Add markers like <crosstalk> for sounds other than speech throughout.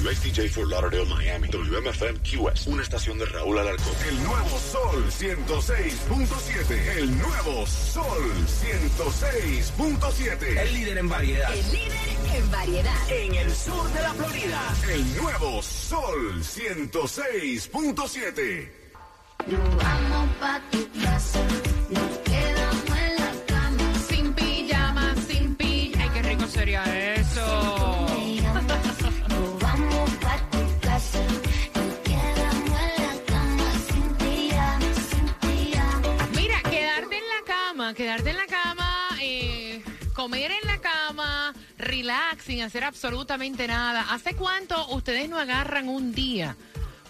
WSTJ for Lauderdale, Miami. WMFM QS. Una estación de Raúl Alarcón. El nuevo Sol 106.7. El nuevo Sol 106.7. El líder en variedad. El líder en variedad. En el sur de la Florida. El nuevo Sol 106.7. Vamos pa' tu casa, nos quedamos en la cama. Sin pijama, sin pijama. Ay, qué rico sería eso. Quedarte en la cama, eh, comer en la cama, relax, sin hacer absolutamente nada. ¿Hace cuánto ustedes no agarran un día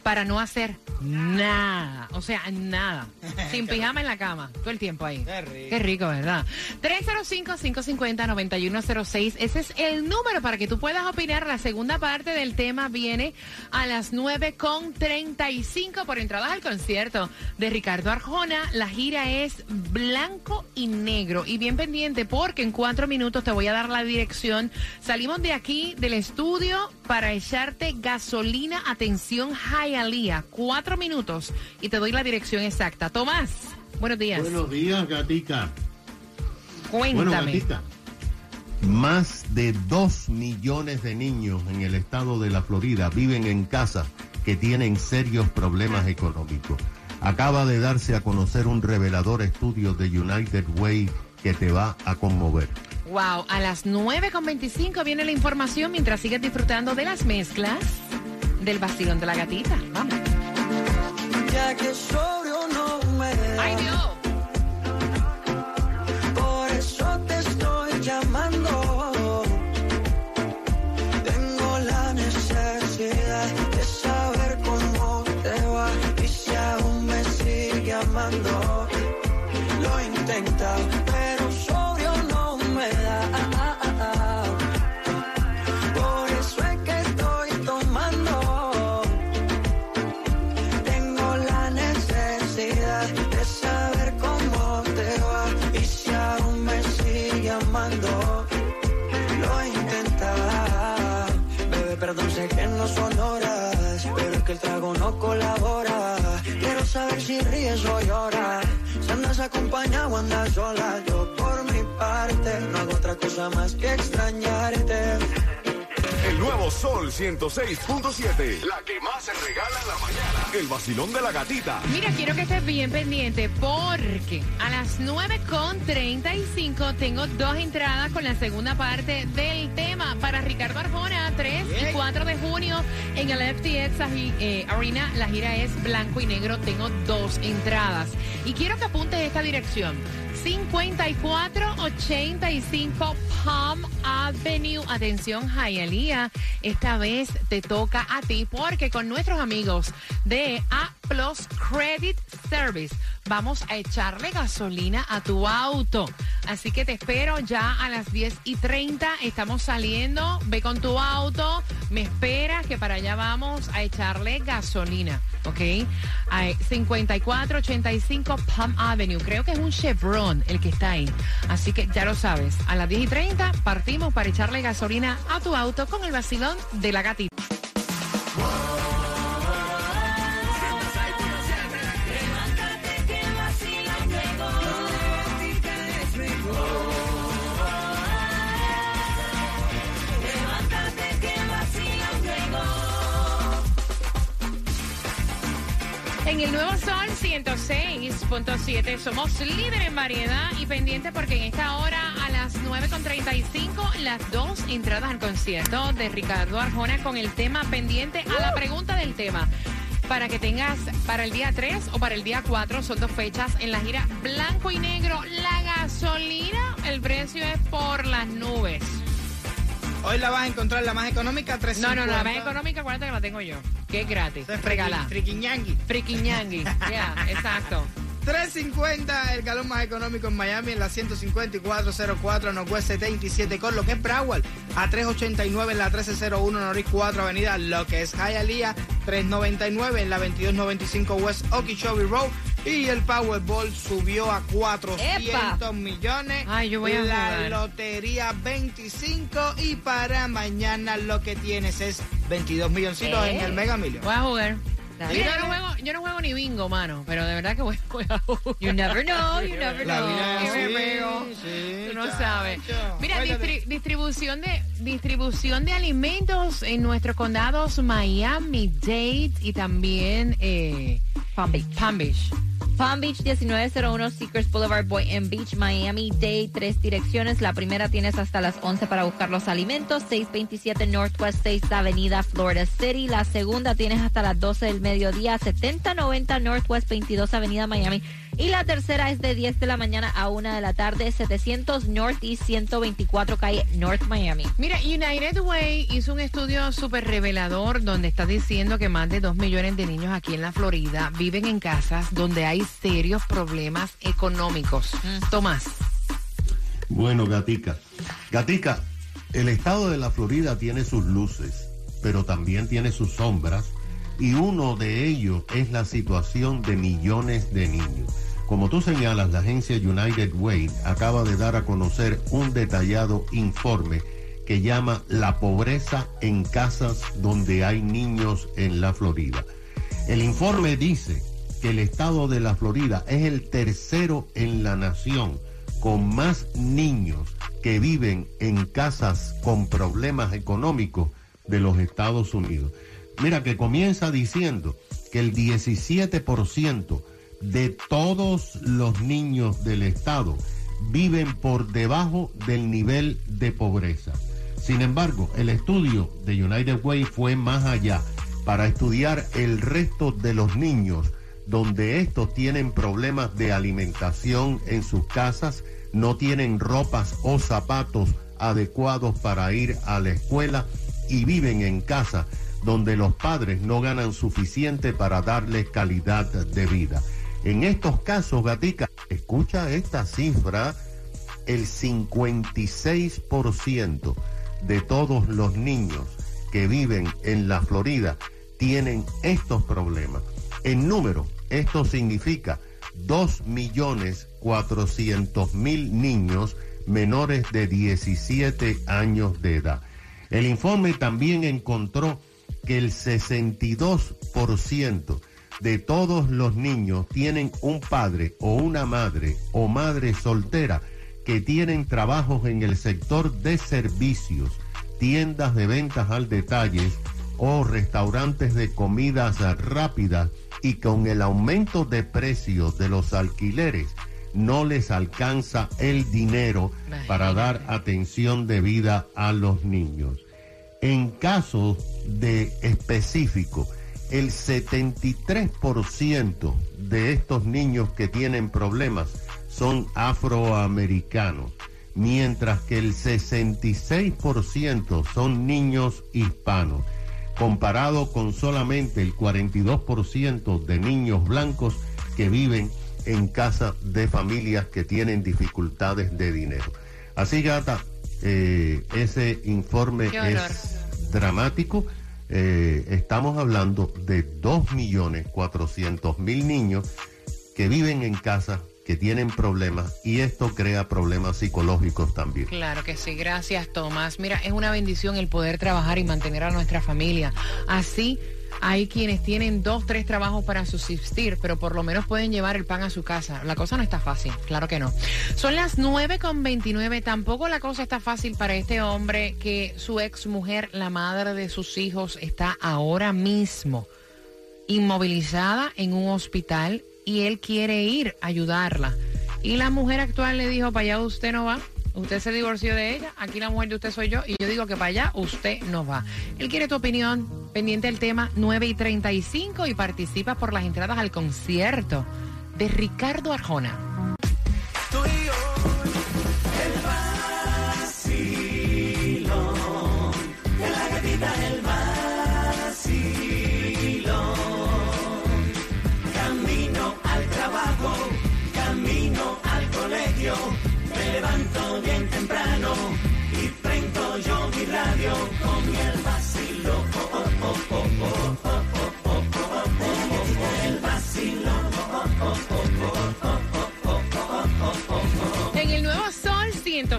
para no hacer nada? O sea, nada. <laughs> Sin pijama en la cama, todo el tiempo ahí. Qué rico. Qué rico, ¿verdad? 305-550-9106. Ese es el número para que tú puedas opinar. La segunda parte del tema viene a las 9.35 por entradas al concierto de Ricardo Arjona. La gira es blanco y negro. Y bien pendiente porque en cuatro minutos te voy a dar la dirección. Salimos de aquí, del estudio, para echarte gasolina. Atención, Hialeah. Cuatro minutos y te doy la dirección exacta. Tomás, buenos días. Buenos días, gatica. Bueno, Cuéntame. gatita. Más de dos millones de niños en el estado de la Florida viven en casas que tienen serios problemas económicos. Acaba de darse a conocer un revelador estudio de United Way que te va a conmover. Wow, a las 9.25 viene la información mientras sigues disfrutando de las mezclas del vacilón de la gatita. Vamos. Ya que sobrio no me da, ¡Ay, Dios! por eso te estoy llamando. Tengo la necesidad de saber cómo te va y si aún me sigue amando. Lo pero saber si ríes o lloras, si andas acompañado o andas sola. Yo por mi parte no hago otra cosa más que extrañarte. El nuevo Sol 106.7. La que más se regala en la. El vacilón de la gatita. Mira, quiero que estés bien pendiente porque a las 9.35 tengo dos entradas con la segunda parte del tema para Ricardo Arjona, 3 y 4 de junio en el FTX eh, Arena. La gira es blanco y negro. Tengo dos entradas. Y quiero que apuntes esta dirección. 5485 Palm Avenue. Atención, Hialeah. Esta vez te toca a ti porque con nuestros amigos de A Plus Credit Service vamos a echarle gasolina a tu auto. Así que te espero ya a las 10 y 30. Estamos saliendo. Ve con tu auto. Me esperas que para allá vamos a echarle gasolina. ¿Ok? Ay, 5485 Palm Avenue. Creo que es un Chevron el que está ahí. Así que ya lo sabes. A las 10 y 30 partimos para echarle gasolina a tu auto con el vacilón de la gatita. Somos líderes en variedad y pendiente porque en esta hora a las 9.35 las dos entradas al concierto de Ricardo Arjona con el tema pendiente a la pregunta del tema. Para que tengas para el día 3 o para el día 4, son dos fechas en la gira blanco y negro. La gasolina, el precio es por las nubes. Hoy la vas a encontrar la más económica, 350. No, no, no, la más económica, acuérdate que la tengo yo. Que es gratis. Regalada. Friquiñangui. Friquiñangui. Ya, <laughs> exacto. 350 el galón más económico en Miami en la 15404 Northwest 77 con lo que es Broward a 389 en la 1301 Norris 4 Avenida, lo que es Hialeah 399 en la 2295 West Okeechobee Road y el Powerball subió a 400 ¡Epa! millones. Ay, yo voy a la jugar. lotería 25 y para mañana lo que tienes es 22 milloncitos Eh. en el Mega Million. Voy a jugar. Yo no, juego, yo no juego ni bingo, mano, pero de verdad que voy, a jugar. You never know, you never La know. vida es así, sí, Tú no chacho. sabes. Mira, distri- distribución de distribución de alimentos en nuestros condados Miami, Dade y también eh, Palm Beach. Palm Beach. Palm Beach 1901 Seekers Boulevard, Boynton Beach, Miami Dade. Tres direcciones. La primera tienes hasta las 11 para buscar los alimentos. 627 Northwest 6 Avenida, Florida City. La segunda tienes hasta las 12 del mediodía. 7090 Northwest 22 Avenida, Miami. Y la tercera es de 10 de la mañana a 1 de la tarde. 700 Northeast 124 Calle North Miami. Mira, United Way hizo un estudio súper revelador donde está diciendo que más de 2 millones de niños aquí en la Florida viven en casas donde hay serios problemas económicos. Tomás. Bueno, Gatica. Gatica, el estado de la Florida tiene sus luces, pero también tiene sus sombras, y uno de ellos es la situación de millones de niños. Como tú señalas, la agencia United Way acaba de dar a conocer un detallado informe que llama La pobreza en casas donde hay niños en la Florida. El informe dice que el estado de la Florida es el tercero en la nación con más niños que viven en casas con problemas económicos de los Estados Unidos. Mira que comienza diciendo que el 17% de todos los niños del estado viven por debajo del nivel de pobreza. Sin embargo, el estudio de United Way fue más allá para estudiar el resto de los niños donde estos tienen problemas de alimentación en sus casas, no tienen ropas o zapatos adecuados para ir a la escuela y viven en casa donde los padres no ganan suficiente para darles calidad de vida. En estos casos, Gatica, escucha esta cifra, el 56% de todos los niños que viven en la Florida tienen estos problemas. En número, esto significa 2.400.000 niños menores de 17 años de edad. El informe también encontró que el 62% de todos los niños tienen un padre o una madre o madre soltera que tienen trabajos en el sector de servicios, tiendas de ventas al detalle o restaurantes de comidas rápidas y con el aumento de precios de los alquileres no les alcanza el dinero para dar atención debida a los niños. En casos de específico, el 73% de estos niños que tienen problemas son afroamericanos, mientras que el 66% son niños hispanos, comparado con solamente el 42% de niños blancos que viven en casa de familias que tienen dificultades de dinero. Así, gata, eh, ese informe es dramático. Eh, estamos hablando de 2.400.000 niños que viven en casa, que tienen problemas y esto crea problemas psicológicos también. Claro que sí, gracias Tomás. Mira, es una bendición el poder trabajar y mantener a nuestra familia. Así hay quienes tienen dos, tres trabajos para subsistir, pero por lo menos pueden llevar el pan a su casa. La cosa no está fácil, claro que no. Son las 9 con 29, tampoco la cosa está fácil para este hombre que su ex mujer, la madre de sus hijos, está ahora mismo inmovilizada en un hospital y él quiere ir a ayudarla. Y la mujer actual le dijo, para allá usted no va. Usted se divorció de ella, aquí la mujer de usted soy yo y yo digo que para allá usted no va. Él quiere tu opinión, pendiente del tema 9 y 35 y participa por las entradas al concierto de Ricardo Arjona.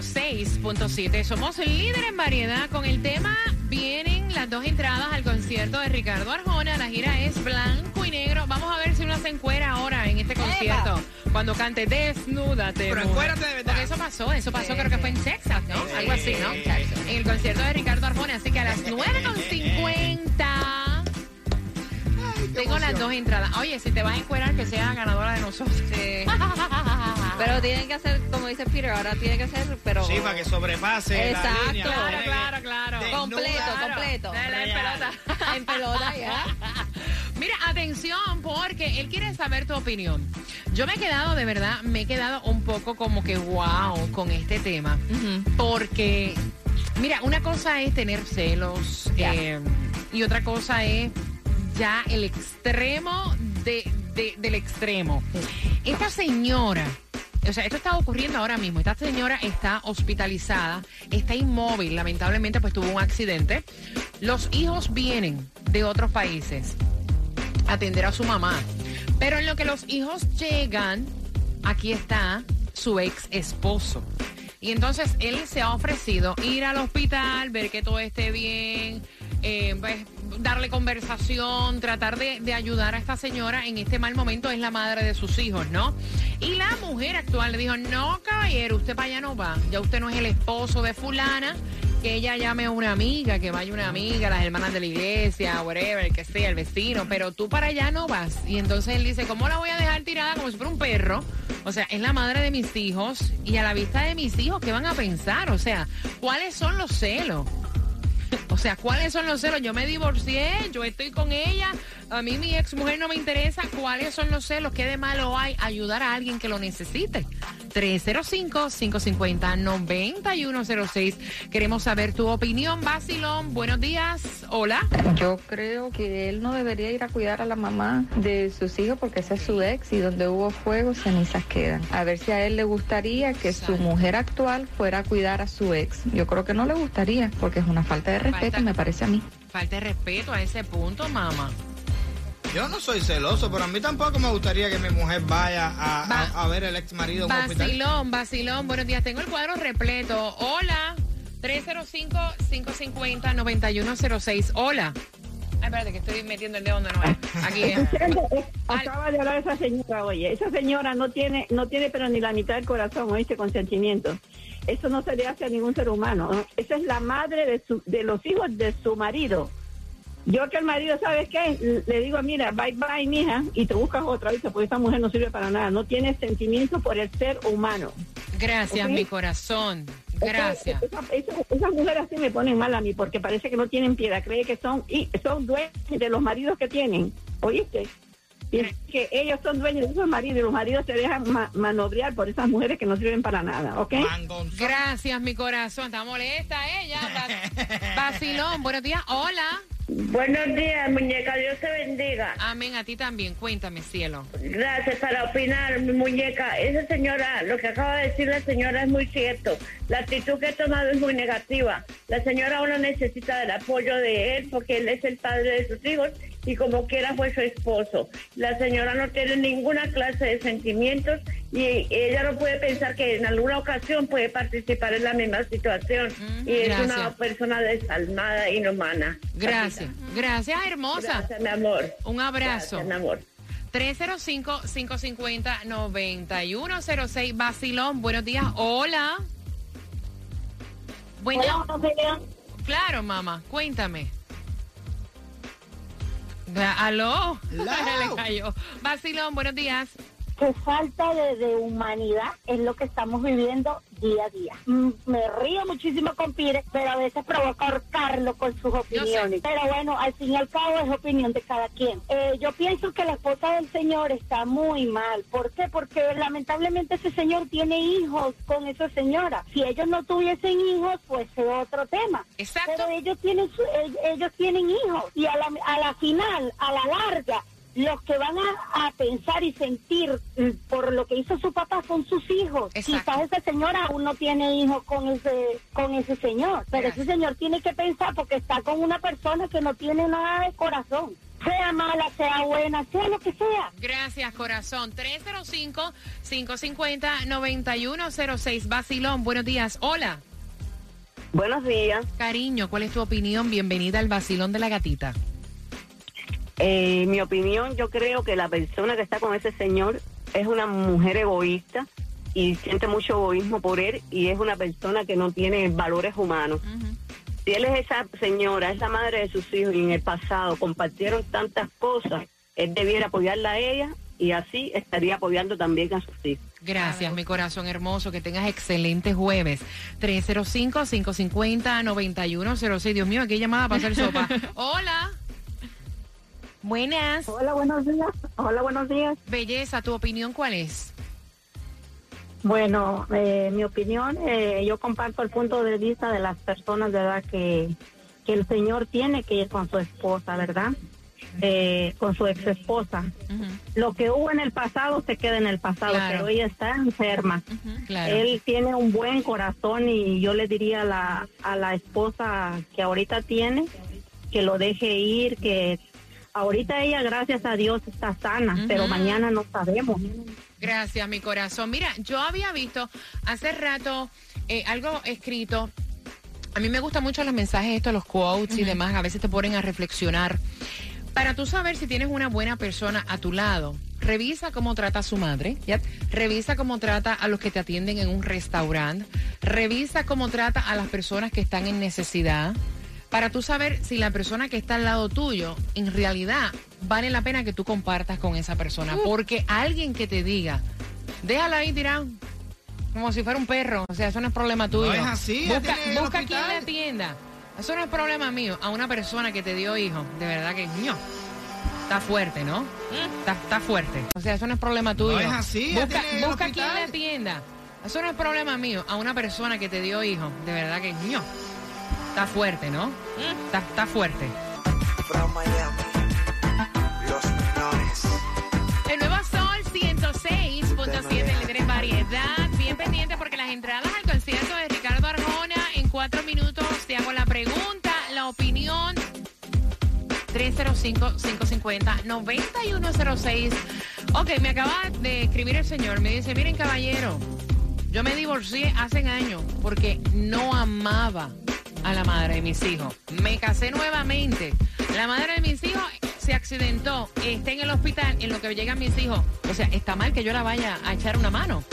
106.7. Somos líder en variedad con el tema. Vienen las dos entradas al concierto de Ricardo Arjona. La gira es blanco y negro. Vamos a ver si uno se encuera ahora en este concierto. Cuando cante Desnúdate. Pero encuérate de verdad. Porque eso pasó, eso pasó creo que fue en Texas, ¿no? Algo así, ¿no? En el concierto de Ricardo Arjona. Así que a las 9.50 tengo las dos entradas. Oye, si te vas a encuerar, que sea ganadora de nosotros. <laughs> Pero tienen que hacer, como dice Peter, ahora tienen que hacer, pero... Sí, para que sobrepase Exacto. la línea. Claro, Tiene que- claro, claro. Completo, completo. Dale, en pelota. <laughs> en pelota, ya. <laughs> Mira, atención, porque él quiere saber tu opinión. Yo me he quedado, de verdad, me he quedado un poco como que wow con este tema. Porque, mira, una cosa es tener celos eh, y otra cosa es ya el extremo de, de- del extremo. Esta señora, o sea, esto está ocurriendo ahora mismo. Esta señora está hospitalizada, está inmóvil, lamentablemente pues tuvo un accidente. Los hijos vienen de otros países a atender a su mamá. Pero en lo que los hijos llegan, aquí está su ex esposo. Y entonces él se ha ofrecido ir al hospital, ver que todo esté bien, eh, pues, darle conversación, tratar de, ayudar a esta señora en este mal momento. Es la madre de sus hijos, ¿no? Y la mujer actual le dijo, no, caballero, usted para allá no va. Ya usted no es el esposo de fulana. Que ella llame a una amiga, que vaya una amiga, las hermanas de la iglesia, whatever, que sea, el vecino, pero tú para allá no vas. Y entonces él dice, ¿cómo la voy a dejar tirada como si fuera un perro? O sea, es la madre de mis hijos y a la vista de mis hijos, ¿qué van a pensar? O sea, ¿cuáles son los celos? O sea, ¿cuáles son los celos? Yo me divorcié, yo estoy con ella, a mí mi ex mujer no me interesa. ¿Cuáles son los celos? ¿Qué de malo hay? Ayudar a alguien que lo necesite. 305-550-9106. Queremos saber tu opinión, Basilón. Buenos días. Hola. Yo creo que él no debería ir a cuidar a la mamá de sus hijos porque ese es su ex y donde hubo fuego cenizas quedan. A ver si a él le gustaría que su mujer actual fuera a cuidar a su ex. Yo creo que no le gustaría porque es una falta de respeto, Falta- me parece a mí. Falta de respeto a ese punto, mamá. Yo no soy celoso, pero a mí tampoco me gustaría que mi mujer vaya a, Va- a- a ver el ex marido. Vacilón, vacilón. Buenos días. Tengo el cuadro repleto. Hola. 305-550-9106. Hola. Ay, espérate, que estoy metiendo el dedo donde no <laughs> es. Aquí es. Acaba de hablar esa señora, oye, esa señora no tiene, no tiene pero ni la mitad del corazón, oíste, con sentimientos. Eso no se le hace a ningún ser humano. ¿no? Esa es la madre de, su, de los hijos de su marido. Yo que el marido, ¿sabes qué? Le digo, mira, bye bye, mija, y te buscas otra vez, porque esta mujer no sirve para nada. No tiene sentimiento por el ser humano. Gracias, mi corazón. Gracias. Esa- esa- esas mujeres así me ponen mal a mí porque parece que no tienen piedad, cree que son y son dueños de los maridos que tienen, ¿oíste? Piensan que ellos son dueños de esos maridos y los maridos se dejan ma- manobrear por esas mujeres que no sirven para nada, ¿ok? Gracias, mi corazón. Está molesta ella. Va- Vacilón, buenos días. Hola. Buenos días, muñeca. Dios te bendiga. Amén. A ti también. Cuéntame, cielo. Gracias para opinar, mi muñeca. Esa señora, lo que acaba de decir la señora es muy cierto. La actitud que ha tomado es muy negativa. La señora ahora necesita del apoyo de él porque él es el padre de sus hijos y como quiera fue su esposo. La señora no tiene ninguna clase de sentimientos y ella no puede pensar que en alguna ocasión puede participar en la misma situación. y es una persona desalmada, inhumana. Gracias. Gracias, hermosa. Gracias, mi amor. Un abrazo. Gracias, mi amor. 305-550-9106. Basilón, buenos días. Hola. Bueno. Hola, buenos días. Claro, mamá. Cuéntame. ¿Aló? <laughs> Le cayó. Basilón, buenos días. Qué falta de, de humanidad es lo que estamos viviendo día a día. Mm, Me río muchísimo con Pire, pero a veces provoca ahorcarlo con sus opiniones. Pero bueno, al fin y al cabo es opinión de cada quien. Eh, yo pienso que la esposa del señor está muy mal. ¿Por qué? Porque lamentablemente ese señor tiene hijos con esa señora. Si ellos no tuviesen hijos, pues es otro tema. Pero ellos tienen, su- el- ellos tienen hijos y a la, a la final, a la larga, los que van a, a pensar y sentir mm, por lo que hizo su papá son sus hijos. Quizás esa señora aún no tiene hijos con ese con ese señor, pero ese señor tiene que pensar porque está con una persona que no tiene nada de corazón. sea mala, sea buena, sea lo que sea. Gracias, corazón. 305-550-9106. Basilón, buenos días. Hola. Buenos días. Cariño, ¿cuál es tu opinión? Bienvenida al Basilón de la Gatita. Eh, mi opinión, yo creo que la persona que está con ese señor es una mujer egoísta y siente mucho egoísmo por él y es una persona que no tiene valores humanos. Si él es esa señora, es la madre de sus hijos y en el pasado compartieron tantas cosas, él debiera apoyarla a ella y así estaría apoyando también a sus hijos. Gracias, mi corazón hermoso. Que tengas excelente jueves. 305-550-9106. Dios mío, aquí hay llamada para hacer sopa. <laughs> Hola. Buenas. Hola, buenos días. Hola, buenos días. Belleza, ¿tu opinión cuál es? Bueno, eh, mi opinión, eh, yo comparto el punto de vista de las personas, ¿verdad? Que, que el señor tiene que ir con su esposa, ¿verdad? Eh, con su ex esposa. Lo que hubo en el pasado se queda en el pasado, Claro. pero ella está enferma. Claro. Él tiene un buen corazón y yo le diría a la, a la esposa que ahorita tiene que lo deje ir, que ahorita ella, gracias a Dios, está sana, pero mañana no sabemos. Gracias, mi corazón. Mira, yo había visto hace rato eh, algo escrito. A mí me gustan mucho los mensajes estos, los quotes y demás. A veces te ponen a reflexionar. Para tú saber si tienes una buena persona a tu lado, revisa cómo trata a su madre. Revisa cómo trata a los que te atienden en un restaurante. Revisa cómo trata a las personas que están en necesidad. Para tú saber si la persona que está al lado tuyo, en realidad, vale la pena que tú compartas con esa persona. Porque alguien que te diga, déjala ahí tirado, como si fuera un perro. O sea, eso no es problema tuyo. es así, Busca, quien le atienda. Eso no es problema mío. A una persona que te dio hijo, de verdad que ño, está fuerte, ¿no? Está, está fuerte. O sea, eso no es problema tuyo. es así, Busca, busca quien le atienda. Eso no es problema mío. A una persona que te dio hijo, de verdad que ño, está fuerte, ¿no? Está, está fuerte. El nuevo Sol 106.7 líder en variedad. Bien pendiente porque las entradas al concierto de Ricardo Arjona en cuatro minutos te hago la pregunta, la opinión. 305-550-9106. Ok, me acaba de escribir el señor. Me dice, miren caballero, yo me divorcié hace años porque no amaba a la madre de mis hijos. Me casé nuevamente. La madre de mis hijos se accidentó, está en el hospital en lo que llegan mis hijos. O sea, está mal que yo la vaya a echar una mano.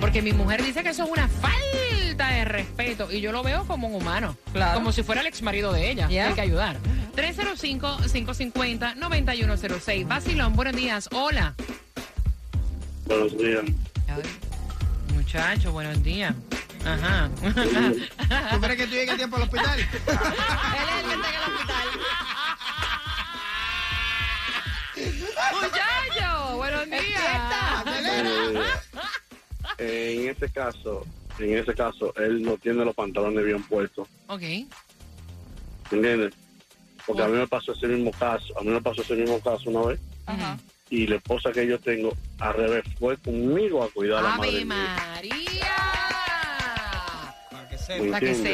Porque mi mujer dice que eso es una falta de respeto y yo lo veo como un humano. Como si fuera el ex marido de ella. Yeah. Hay que ayudar. 305-550-9106. Basilón, buenos días. Hola. Buenos días. Muchacho, buenos días. Ajá. <laughs> ¿Tú crees que tú llegas a tiempo al hospital? Él es el que está en el hospital. <laughs> Muchacho, buenos días. Eh, en este caso, en ese caso, él no tiene los pantalones bien puestos, Ok. ¿entiendes? Porque a mí me pasó ese mismo caso, a mí me pasó ese mismo caso una vez, y la esposa que yo tengo, al revés, fue conmigo a cuidar a la madre. María.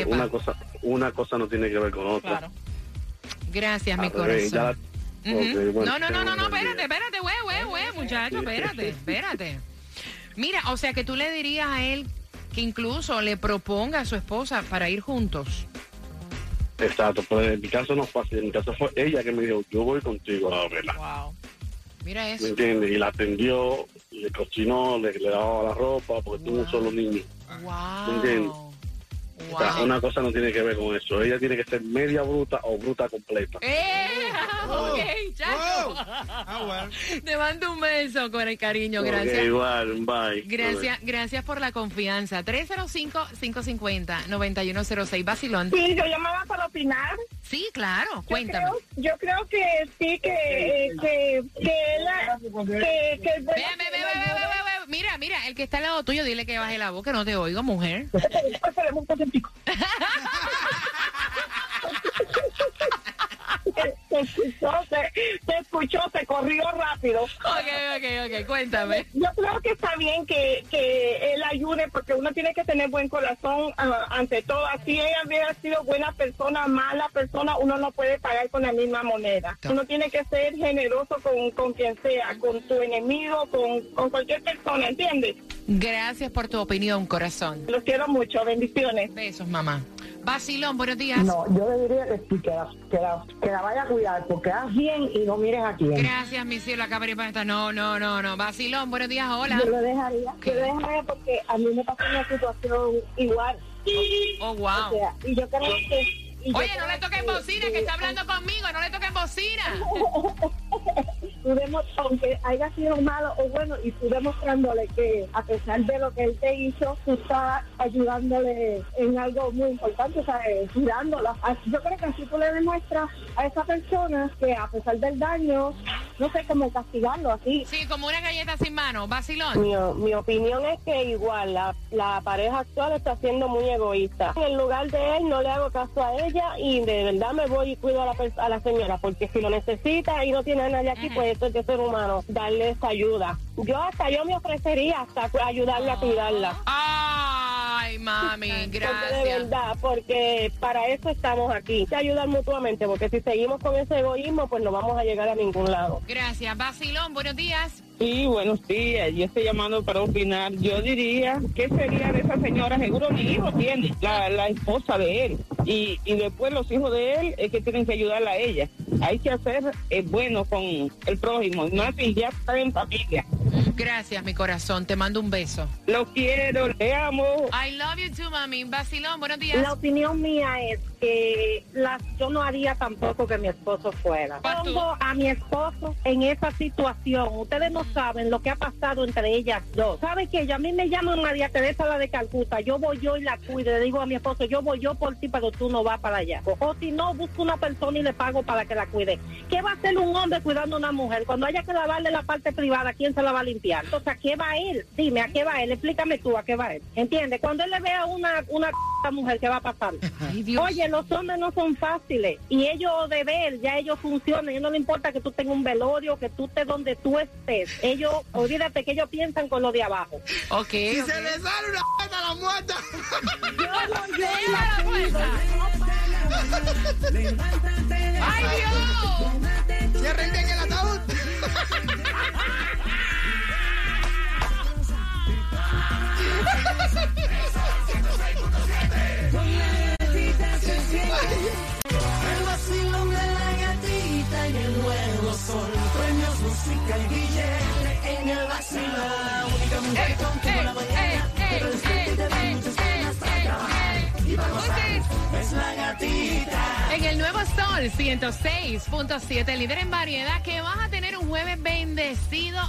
Una cosa, una cosa no tiene que ver con otra. Gracias, mi revés, corazón. ya- bueno, no, no, no, no, espérate, espérate, güey, güey, güey, muchacho, espérate, espérate. Mira, o sea que tú le dirías a él que incluso le proponga a su esposa para ir juntos. Exacto, pero en mi caso no fue así, en mi caso fue ella que me dijo, yo voy contigo a verla. Mira ¿Me eso. entiendes? Y la atendió, le cocinó, le, le lavaba la ropa, porque tuvo un solo niño. ¿Me entiendes? O sea, Wow. una cosa no tiene que ver con eso. Ella tiene que ser media bruta o bruta completa. ¡Eh! Ok, chacho. Ah, Te mando un beso con el cariño, gracias. igual, bye. Gracias, gracias por la confianza. 305-550-9106. Vacilón. Sí, yo llamaba para opinar. Sí, claro, Yo cuéntame. creo, yo creo que sí, que, que, que, la- que, que el buen- Ve, ve, ve, ve, ve, ve, ve, ve. Mira, mira, el que está al lado tuyo, dile que baje la boca, no te oigo, mujer. <laughs> Esperemos un <laughs> momentico. que, que escuchó, se, se corrió rápido. Ok, ok, ok, cuéntame. Yo creo que está bien que, que él ayude porque uno tiene que tener buen corazón ah, ante todo. Así ella hubiera sido buena persona, mala persona, uno no puede pagar con la misma moneda. Uno tiene que ser generoso con, con quien sea, con tu enemigo, con, con cualquier persona, ¿entiendes? Gracias por tu opinión, corazón. Los quiero mucho, bendiciones. Besos, mamá. Basilón, buenos días. No, yo le diría que sí, que la, que la, que la vaya a cuidar, porque haz bien y no mires a quién. Gracias, mi cielo, acá esta. No, no, no, no. Basilón, buenos días, hola. Yo lo dejaría, yo lo dejaría porque a mí me pasó una situación igual. Oh, wow. O sea, y yo creo que... y Oye, no le toquen bocina, que está hablando conmigo, no le toquen bocina. <laughs> tú aunque haya sido malo o bueno, y tú demostrándole que a pesar de lo que él te hizo, tú estás ayudándole en algo muy importante, o sea, eh, cuidándola. Así- Yo creo que así tú le demuestras a esa persona que a pesar del daño, no sé cómo castigarlo así. Sí, como una galleta sin mano. Vacilón. Mi, mi opinión es que igual la, la pareja actual está siendo muy egoísta. En el lugar de él no le hago caso a ella y de verdad me voy y cuido a la, a la señora porque si lo necesita y no tiene a nadie aquí, pues esto es de ser humano, darle esa ayuda. Yo hasta yo me ofrecería hasta ayudarle a cuidarla. Ay, mami, <laughs> Porque de gracias. verdad, porque para eso estamos aquí, de ayudar mutuamente, porque si seguimos con ese egoísmo, pues no vamos a llegar a ningún lado. Gracias. Basilón, buenos días. Sí, buenos días. Yo estoy llamando para opinar. Yo diría, ¿qué sería de esa señora? Seguro mi hijo tiene, la, la esposa de él. Y, y después los hijos de él es que tienen que ayudarla a ella. Hay que hacer eh, bueno con el prójimo. No así, ya está en familia. Gracias, mi corazón. Te mando un beso. Lo quiero, le amo. I love you too, mami. Basilón, buenos días. La opinión mía es que la, yo no haría tampoco que mi esposo fuera. Pongo a mi esposo en esa situación. Ustedes no saben lo que ha pasado entre ellas dos. ¿Saben que A mí me llaman María Teresa la de Calcuta. Yo voy yo y la cuido. Le digo a mi esposo, yo voy yo por ti, pero tú no vas para allá. O si no, busco una persona y le pago para que la cuide. ¿Qué va a hacer un hombre cuidando a una mujer? Cuando haya que lavarle la parte privada, ¿quién se la va a limpiar? Entonces, ¿a qué va él? Dime, ¿a qué va él? Explícame tú, ¿a qué va él? ¿Entiendes? Cuando él le vea una, una mujer, ¿qué va a pasar? <laughs> Oye, los hombres no son fáciles y ellos de ver, ya ellos funcionan. Ellos no le importa que tú tengas un velorio, que tú estés donde tú estés. Ellos, <laughs> olvídate que ellos piensan con lo de abajo. Ok. Si se le sale una a la muerta. Yo no, <laughs> yo la puerta. ¡Ay, Dios! Cierren bien el ataúd. En el nuevo Sol 106.7, líder en variedad, que vas a tener un jueves bendecido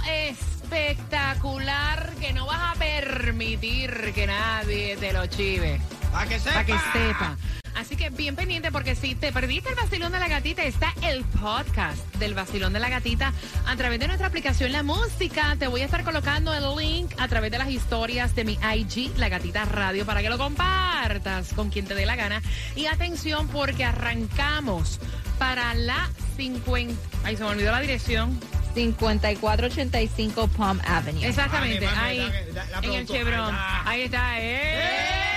espectacular, que no vas a permitir que nadie te lo chive. Para que sepa. Para que sepa. Así que bien pendiente porque si te perdiste el vacilón de la gatita, está el podcast del vacilón de la gatita a través de nuestra aplicación La Música. Te voy a estar colocando el link a través de las historias de mi IG, La Gatita Radio, para que lo compartas con quien te dé la gana. Y atención porque arrancamos para la 50... Ay, se me olvidó la dirección. 5485 Palm Avenue. Exactamente, ahí, en el Chevron. ahí está. Ahí está, ¡eh!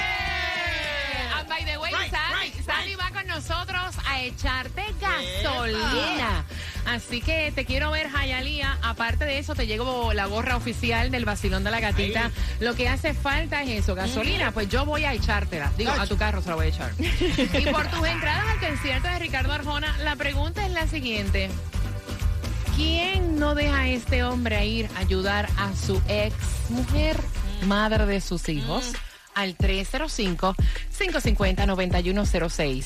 And by the way, Right, right, Sandy va con nosotros a echarte gasolina. Así que te quiero ver, Jayalía. Aparte de eso, te llegó la gorra oficial del vacilón de la gatita. Lo que hace falta es eso, gasolina. Pues yo voy a echártela. Digo, a tu carro se la voy a echar. <laughs> y por tus entradas al concierto de Ricardo Arjona, la pregunta es la siguiente. ¿Quién no deja a este hombre a ir a ayudar a su ex mujer, madre de sus hijos? Al 305-550-9106.